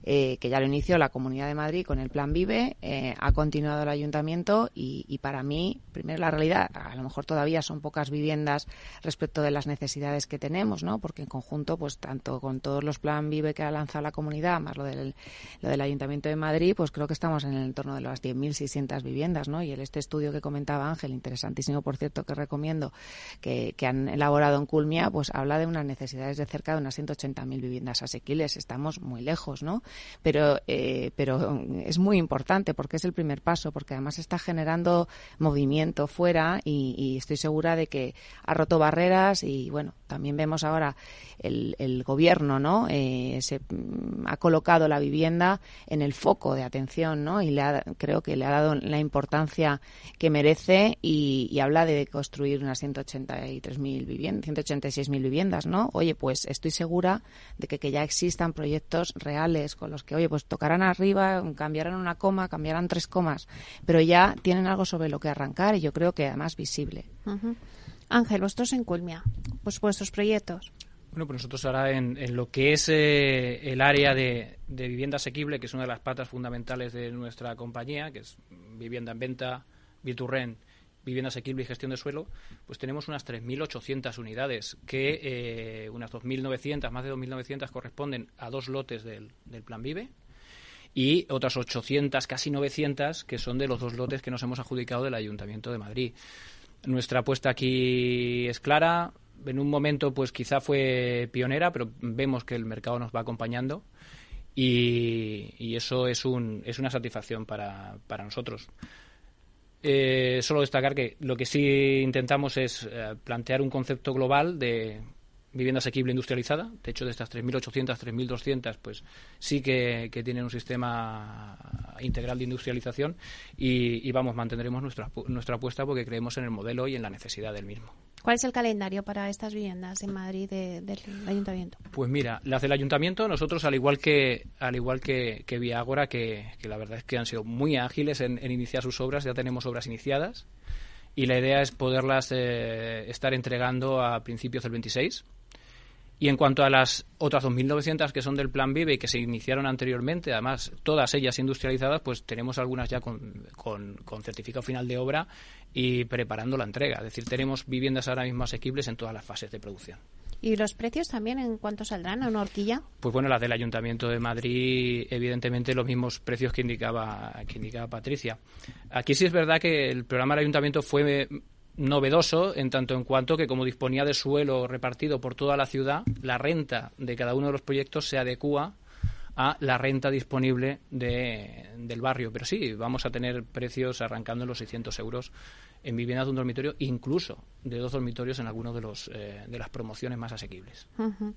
Eh, que ya lo inició la Comunidad de Madrid con el Plan Vive, eh, ha continuado el Ayuntamiento y, para mí, primero la realidad, a lo mejor todavía son pocas viviendas respecto de las necesidades que tenemos, ¿no? Porque en conjunto, pues tanto con todos los Plan Vive que ha lanzado la Comunidad, más lo del, lo del Ayuntamiento de Madrid, pues creo que estamos en el entorno de las 10.600 viviendas, ¿no? Y el, este estudio que comentaba Ángel, interesantísimo, por cierto, que recomiendo, que, que han elaborado en Culmia, pues habla de unas necesidades de cerca de unas 180.000 viviendas asequibles. Estamos muy lejos, ¿no? pero, eh, pero es muy importante porque es el primer paso, porque además está generando movimiento fuera y, estoy segura de que ha roto barreras y, bueno, también vemos ahora el, el gobierno, ¿no? Eh, se mm, ha colocado la vivienda en el foco de atención, ¿no? Y le ha, creo que le ha dado la importancia que merece y, habla de construir unas 183.000 viviendas, 186.000 viviendas, ¿no? Oye, pues estoy segura de que, que ya existan proyectos reales con los que, oye, pues tocarán arriba, cambiarán una coma, cambiarán tres comas, pero ya tienen algo sobre lo que arrancar y yo creo que además visible. Ángel, vosotros en Culmia, pues vuestros proyectos. Bueno, pues nosotros ahora en, en lo que es eh, el área de, vivienda asequible, que es una de las patas fundamentales de nuestra compañía, que es vivienda en venta, Biturren, vivienda asequible y gestión de suelo, pues tenemos unas 3.800 unidades, que eh, unas 2.900, más de 2.900 corresponden a dos lotes del, del Plan Vive, y otras 800, casi 900, que son de los dos lotes que nos hemos adjudicado del Ayuntamiento de Madrid. Nuestra apuesta aquí es clara. En un momento, pues quizá fue pionera, pero vemos que el mercado nos va acompañando y, eso es, un, es una satisfacción para, para nosotros. Eh, solo destacar que lo que sí intentamos es eh, plantear un concepto global de vivienda asequible industrializada. De hecho, de estas 3.800, 3.200, pues sí que, que, tienen un sistema integral de industrialización y, y, vamos, mantendremos nuestra, nuestra apuesta porque creemos en el modelo y en la necesidad del mismo. ¿Cuál es el calendario para estas viviendas en Madrid de, del ayuntamiento? Pues mira, las del ayuntamiento, nosotros al igual que al igual que, que Viagora, que, que la verdad es que han sido muy ágiles en, en iniciar sus obras, ya tenemos obras iniciadas y la idea es poderlas eh, estar entregando a principios del 26 y en cuanto a las otras 2.900 que son del Plan Vive y que se iniciaron anteriormente, además todas ellas industrializadas, pues tenemos algunas ya con, con, con, certificado final de obra y preparando la entrega. Es decir, tenemos viviendas ahora mismo asequibles en todas las fases de producción. ¿Y los precios también en cuánto saldrán a una horquilla? Pues bueno, las del Ayuntamiento de Madrid, evidentemente los mismos precios que indicaba, que indicaba Patricia. Aquí sí es verdad que el programa del Ayuntamiento fue novedoso en tanto en cuanto que como disponía de suelo repartido por toda la ciudad, la renta de cada uno de los proyectos se adecua a la renta disponible de, del barrio. Pero sí, vamos a tener precios arrancando en los 600 euros en viviendas de un dormitorio, incluso de dos dormitorios en algunos de los eh, de las promociones más asequibles. Uh -huh.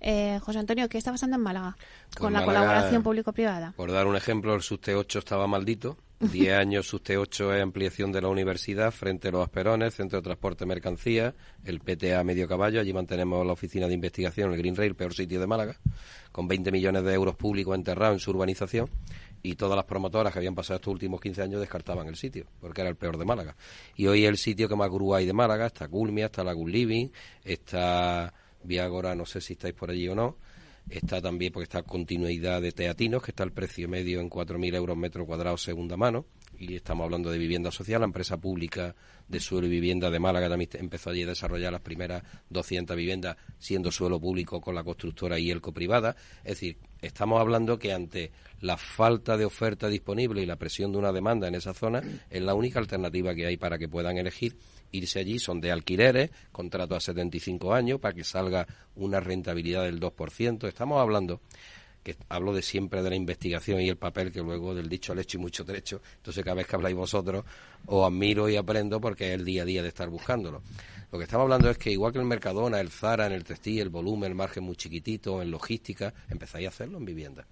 eh, José Antonio, ¿qué está pasando en Málaga con pues la Málaga, colaboración público-privada? Por dar un ejemplo, el SUSTE 8 estaba maldito. Diez años SUSTE 8 es ampliación de la universidad frente a los Asperones, Centro de Transporte de Mercancías, el PTA Medio Caballo, allí mantenemos la oficina de investigación, el Green Rail, peor sitio de Málaga, con 20 millones de euros públicos enterrados en su urbanización y todas las promotoras que habían pasado estos últimos 15 años descartaban el sitio, porque era el peor de Málaga. Y hoy el sitio que más grúa hay de Málaga, está Culmia, está Lagoon Living, está Viagora, no sé si estáis por allí o no, está también porque está continuidad de Teatinos, que está el precio medio en 4.000 euros metro cuadrado segunda mano, y estamos hablando de vivienda social, la empresa pública de suelo y vivienda de Málaga también empezó allí a desarrollar las primeras 200 viviendas siendo suelo público con la constructora y elco privada, es decir, estamos hablando que ante la falta de oferta disponible y la presión de una demanda en esa zona es la única alternativa que hay para que puedan elegir irse allí, son de alquileres, contrato a 75 años para que salga una rentabilidad del 2%, estamos hablando que hablo de siempre de la investigación y el papel que luego del dicho al hecho y mucho trecho. Entonces cada vez que habláis vosotros os admiro y aprendo porque es el día a día de estar buscándolo. Lo que estamos hablando es que igual que el Mercadona, el Zara, en el textil, el volumen, el margen muy chiquitito, en logística, empezáis a hacerlo en vivienda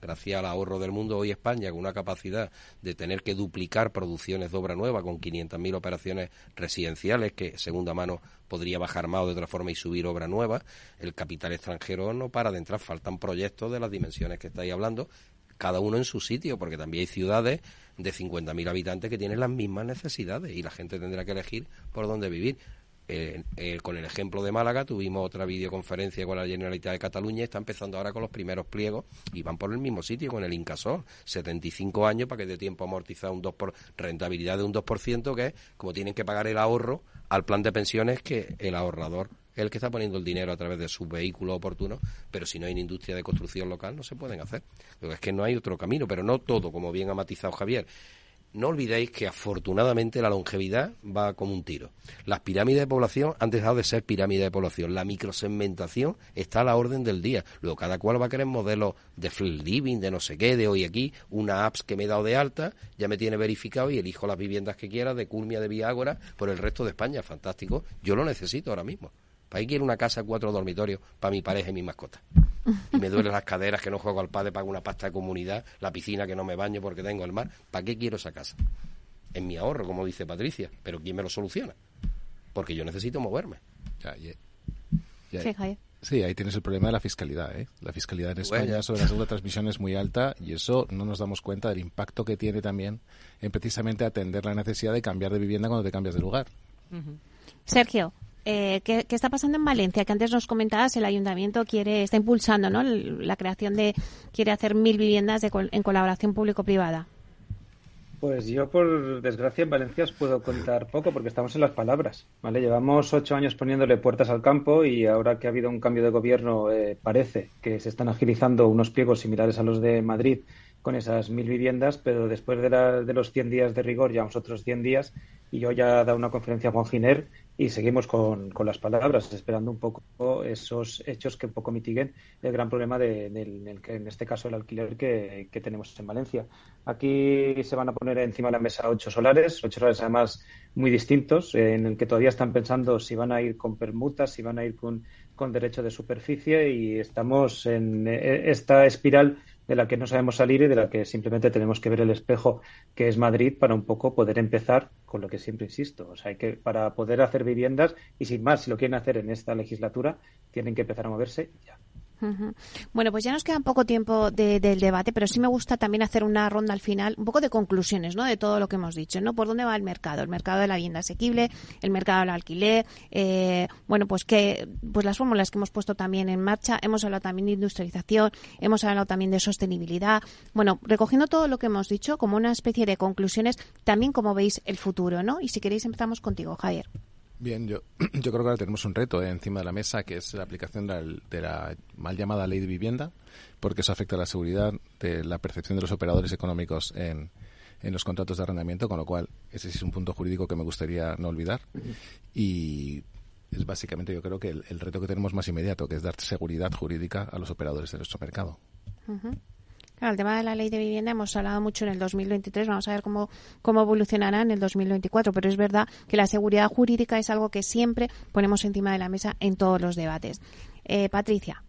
gracias al ahorro del mundo, hoy España, con una capacidad de tener que duplicar producciones de obra nueva con 500.000 operaciones residenciales, que segunda mano podría bajar más de otra forma y subir obra nueva, el capital extranjero no para de entrar, faltan proyectos de las dimensiones que estáis hablando, cada uno en su sitio, porque también hay ciudades de 50.000 habitantes que tienen las mismas necesidades y la gente tendrá que elegir por dónde vivir. Eh, eh, con el ejemplo de Málaga tuvimos otra videoconferencia con la Generalitat de Cataluña está empezando ahora con los primeros pliegos y van por el mismo sitio con el Incasol 75 años para que dé tiempo a amortizar un 2 por rentabilidad de un 2% que es como tienen que pagar el ahorro al plan de pensiones que el ahorrador el que está poniendo el dinero a través de sus vehículos oportunos, pero si no hay una industria de construcción local no se pueden hacer. Es que no hay otro camino, pero no todo, como bien ha matizado Javier no olvidéis que afortunadamente la longevidad va como un tiro. Las pirámides de población han dejado de ser pirámides de población. La microsegmentación está a la orden del día. Luego cada cual va a querer modelos de flat living, de no sé qué, de hoy aquí, una apps que me he dado de alta, ya me tiene verificado y elijo las viviendas que quiera, de Culmia, de Viágora, por el resto de España. Fantástico. Yo lo necesito ahora mismo. ¿Para qué quiero una casa, cuatro dormitorios para mi pareja y mi mascota? Y me duelen las caderas que no juego al padre, pago una pasta de comunidad, la piscina que no me baño porque tengo el mar. ¿Para qué quiero esa casa? Es mi ahorro, como dice Patricia, pero ¿quién me lo soluciona? Porque yo necesito moverme. Sí, Javier. Sí, ahí tienes el problema de la fiscalidad. ¿eh? La fiscalidad en España sobre la segunda transmisión es muy alta y eso no nos damos cuenta del impacto que tiene también en precisamente atender la necesidad de cambiar de vivienda cuando te cambias de lugar. Sergio, eh, ¿qué, está pasando en Valencia? Que antes nos comentabas, el ayuntamiento quiere está impulsando ¿no? la creación de, quiere hacer mil viviendas en colaboración público-privada. Pues yo, por desgracia, en Valencia os puedo contar poco porque estamos en las palabras. ¿vale? Llevamos ocho años poniéndole puertas al campo y ahora que ha habido un cambio de gobierno eh, parece que se están agilizando unos pliegos similares a los de Madrid con esas mil viviendas, pero después de, de los 100 días de rigor, ya otros 100 días, y yo ya he dado una conferencia a Juan Giner y seguimos con, con, las palabras, esperando un poco esos hechos que un poco mitiguen el gran problema de, en este caso el alquiler que, que, tenemos en Valencia. Aquí se van a poner encima de la mesa ocho solares, ocho solares además muy distintos, en el que todavía están pensando si van a ir con permutas, si van a ir con, con derecho de superficie y estamos en eh, esta espiral de la que no sabemos salir y de la que simplemente tenemos que ver el espejo que es Madrid para un poco poder empezar con lo que siempre insisto. O sea, hay que, para poder hacer viviendas, y sin más, si lo quieren hacer en esta legislatura, tienen que empezar a moverse ya. Bueno, pues ya nos queda poco tiempo del debate, pero sí me gusta también hacer una ronda al final, un poco de conclusiones, ¿no? De todo lo que hemos dicho, ¿no? ¿Por dónde va el mercado? El mercado de la vivienda asequible, el mercado del alquiler, eh, bueno, pues que, pues las fórmulas que hemos puesto también en marcha. Hemos hablado también de industrialización, hemos hablado también de sostenibilidad. Bueno, recogiendo todo lo que hemos dicho como una especie de conclusiones, también como veis el futuro, ¿no? Y si queréis empezamos contigo, Javier. Bien, yo, yo creo que ahora tenemos un reto eh, encima de la mesa, que es la aplicación de la, mal llamada ley de vivienda, porque eso afecta a la seguridad de la percepción de los operadores económicos en, en los contratos de arrendamiento, con lo cual ese es un punto jurídico que me gustaría no olvidar. Y es básicamente yo creo que el, reto que tenemos más inmediato, que es dar seguridad jurídica a los operadores de nuestro mercado el tema de la ley de vivienda hemos hablado mucho en el 2023, vamos a ver cómo, cómo evolucionará en el 2024, pero es verdad que la seguridad jurídica es algo que siempre ponemos encima de la mesa en todos los debates. Eh, Patricia.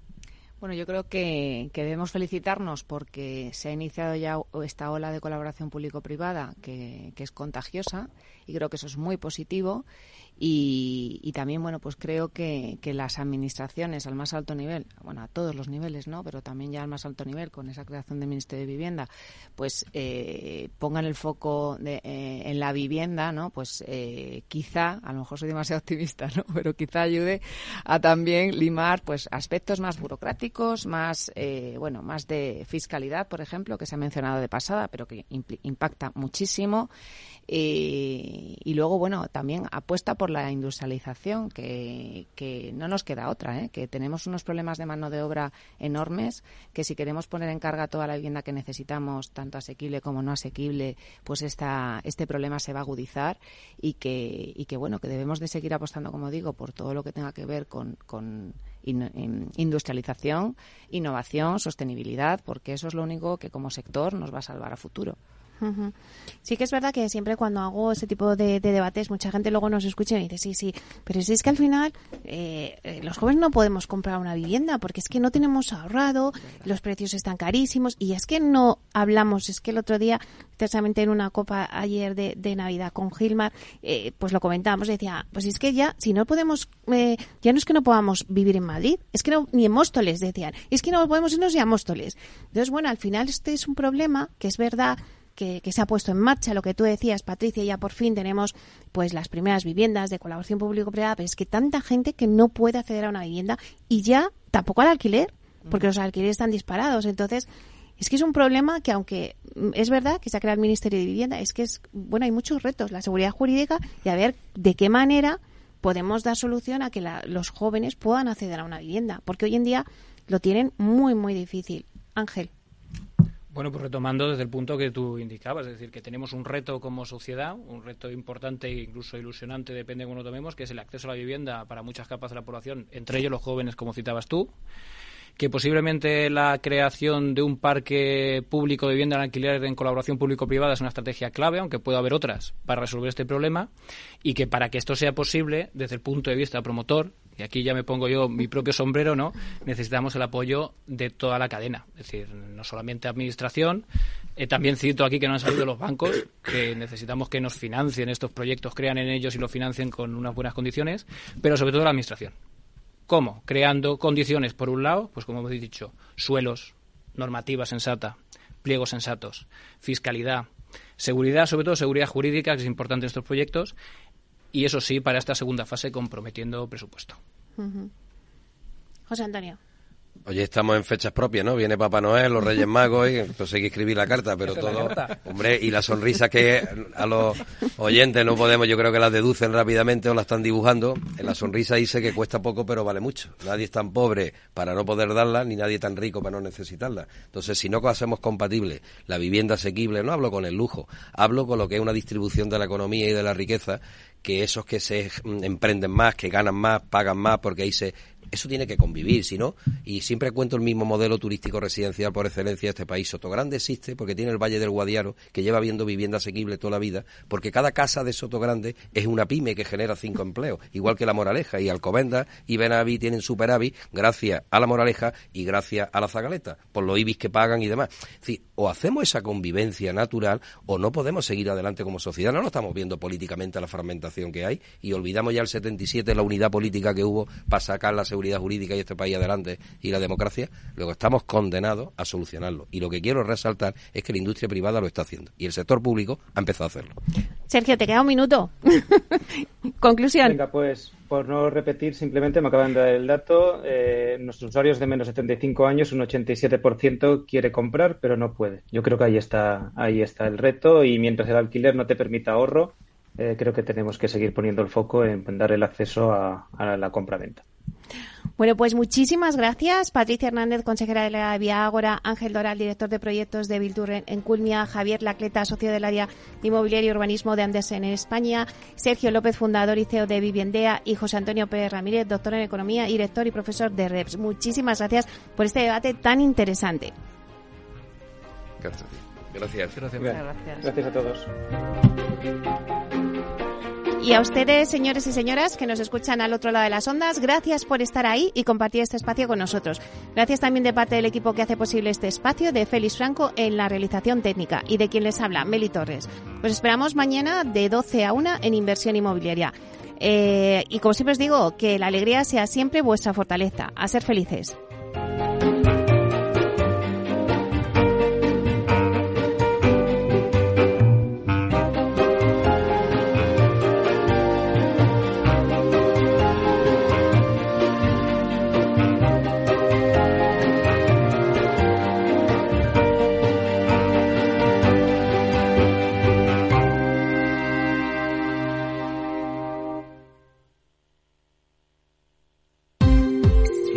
Bueno, yo creo que, debemos felicitarnos porque se ha iniciado ya esta ola de colaboración público-privada que, que, es contagiosa y creo que eso es muy positivo y, también, bueno, pues creo que, las administraciones al más alto nivel, bueno, a todos los niveles, ¿no? Pero también ya al más alto nivel, con esa creación del Ministerio de Vivienda, pues eh, pongan el foco de, eh, en la vivienda, ¿no? Pues eh, quizá, a lo mejor soy demasiado optimista, ¿no? Pero quizá ayude a también limar, pues, aspectos más burocráticos, más, bueno, más de fiscalidad, por ejemplo, que se ha mencionado de pasada, pero que impacta muchísimo. Eh, y luego, bueno, también apuesta por la industrialización, que, que no nos queda otra, ¿eh? que tenemos unos problemas de mano de obra enormes, que si queremos poner en carga toda la vivienda que necesitamos, tanto asequible como no asequible, pues esta, este problema se va a agudizar y que, y que, bueno, que debemos de seguir apostando, como digo, por todo lo que tenga que ver con, con industrialización, innovación, sostenibilidad, porque eso es lo único que como sector nos va a salvar a futuro. Sí que es verdad que siempre cuando hago ese tipo de, debates, mucha gente luego nos escucha y dice, sí, sí, pero si es que al final eh, eh, los jóvenes no podemos comprar una vivienda porque es que no tenemos ahorrado, los precios están carísimos y es que no hablamos, es que el otro día, precisamente en una copa ayer de, Navidad con Gilmar, eh, pues lo comentábamos, decía, pues es que ya, si no podemos, ya no es que no podamos vivir en Madrid, es que no, ni en Móstoles, decían, es que no podemos irnos ya a Móstoles. Entonces, bueno, al final este es un problema que es verdad que, se ha puesto en marcha, lo que tú decías, Patricia, ya por fin tenemos pues las primeras viviendas de colaboración público-privada, pero es que tanta gente que no puede acceder a una vivienda y ya tampoco al alquiler, porque los alquileres están disparados. Entonces, es que es un problema que aunque es verdad que se ha creado el Ministerio de Vivienda, es que es, bueno, hay muchos retos, la seguridad jurídica y a ver de qué manera podemos dar solución a que los jóvenes puedan acceder a una vivienda, porque hoy en día lo tienen muy, muy difícil. Ángel. Bueno, pues retomando desde el punto que tú indicabas, es decir, que tenemos un reto como sociedad, un reto importante e incluso ilusionante, depende de cómo lo tomemos, que es el acceso a la vivienda para muchas capas de la población, entre ellos los jóvenes, como citabas tú, que posiblemente la creación de un parque público de vivienda en alquiler en colaboración público-privada es una estrategia clave, aunque pueda haber otras, para resolver este problema, y que para que esto sea posible, desde el punto de vista promotor, y aquí ya me pongo yo mi propio sombrero, ¿no? Necesitamos el apoyo de toda la cadena, es decir, no solamente administración, eh, también cito aquí que no han salido los bancos, que necesitamos que nos financien estos proyectos, crean en ellos y los financien con unas buenas condiciones, pero sobre todo la administración. ¿Cómo? Creando condiciones, por un lado, pues como hemos dicho, suelos, normativa sensata, pliegos sensatos, fiscalidad, seguridad, sobre todo seguridad jurídica, que es importante en estos proyectos, y eso sí, para esta segunda fase comprometiendo presupuesto. José Antonio. Oye, estamos en fechas propias, ¿no? Viene Papá Noel, los Reyes Magos, y entonces hay que escribir la carta, pero todo... Hombre, y la sonrisa que a los oyentes no podemos, yo creo que las deducen rápidamente o la están dibujando. En la sonrisa dice que cuesta poco, pero vale mucho. Nadie es tan pobre para no poder darla, ni nadie tan rico para no necesitarla. Entonces, si no hacemos compatible la vivienda asequible, no hablo con el lujo, hablo con lo que es una distribución de la economía y de la riqueza que esos que se emprenden más, que ganan más, pagan más, porque ahí se eso tiene que convivir, si no, y siempre cuento el mismo modelo turístico residencial por excelencia de este país. Sotogrande existe porque tiene el Valle del Guadiaro, que lleva viendo vivienda asequible toda la vida, porque cada casa de Sotogrande es una pyme que genera cinco empleos, igual que La Moraleja y Alcobenda y Benaví tienen superávit gracias a La Moraleja y gracias a la Zagaleta, por los IBIS que pagan y demás. Es decir, o hacemos esa convivencia natural o no podemos seguir adelante como sociedad. No lo estamos viendo políticamente la fragmentación que hay y olvidamos ya el 77 la unidad política que hubo para sacar la seguridad jurídica y este país adelante y la democracia, luego estamos condenados a solucionarlo. Y lo que quiero resaltar es que la industria privada lo está haciendo y el sector público ha empezado a hacerlo. Sergio, te queda un minuto. Conclusión. Venga, pues por no repetir, simplemente me acaban de dar el dato. Eh, nuestros usuarios de menos de 75 años, un 87% quiere comprar, pero no puede. Yo creo que ahí está, ahí está el reto y mientras el alquiler no te permita ahorro, eh, creo que tenemos que seguir poniendo el foco en dar el acceso a, a la compra-venta. Bueno, pues muchísimas gracias. Patricia Hernández, consejera de la Vía Ágora, Ángel Doral, director de proyectos de Bildur en Culmia, Javier Lacleta, socio del área de inmobiliario y urbanismo de Andersen en España, Sergio López, fundador y CEO de Viviendea y José Antonio Pérez Ramírez, doctor en economía, director y profesor de REPS. Muchísimas gracias por este debate tan interesante. Gracias. Gracias. Gracias, gracias. gracias a todos. Y a ustedes, señores y señoras que nos escuchan al otro lado de las ondas, gracias por estar ahí y compartir este espacio con nosotros. Gracias también de parte del equipo que hace posible este espacio, de Félix Franco en la realización técnica y de quien les habla, Meli Torres. Os esperamos mañana de 12 a 1 en Inversión Inmobiliaria. Eh, y como siempre os digo, que la alegría sea siempre vuestra fortaleza. A ser felices.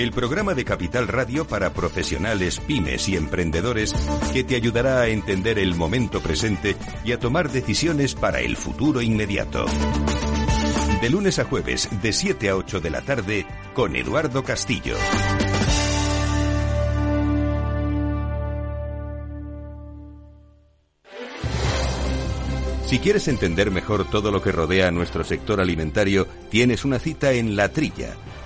El programa de Capital Radio para profesionales, pymes y emprendedores que te ayudará a entender el momento presente y a tomar decisiones para el futuro inmediato. De lunes a jueves, de 7 a 8 de la tarde, con Eduardo Castillo. Si quieres entender mejor todo lo que rodea a nuestro sector alimentario, tienes una cita en La Trilla.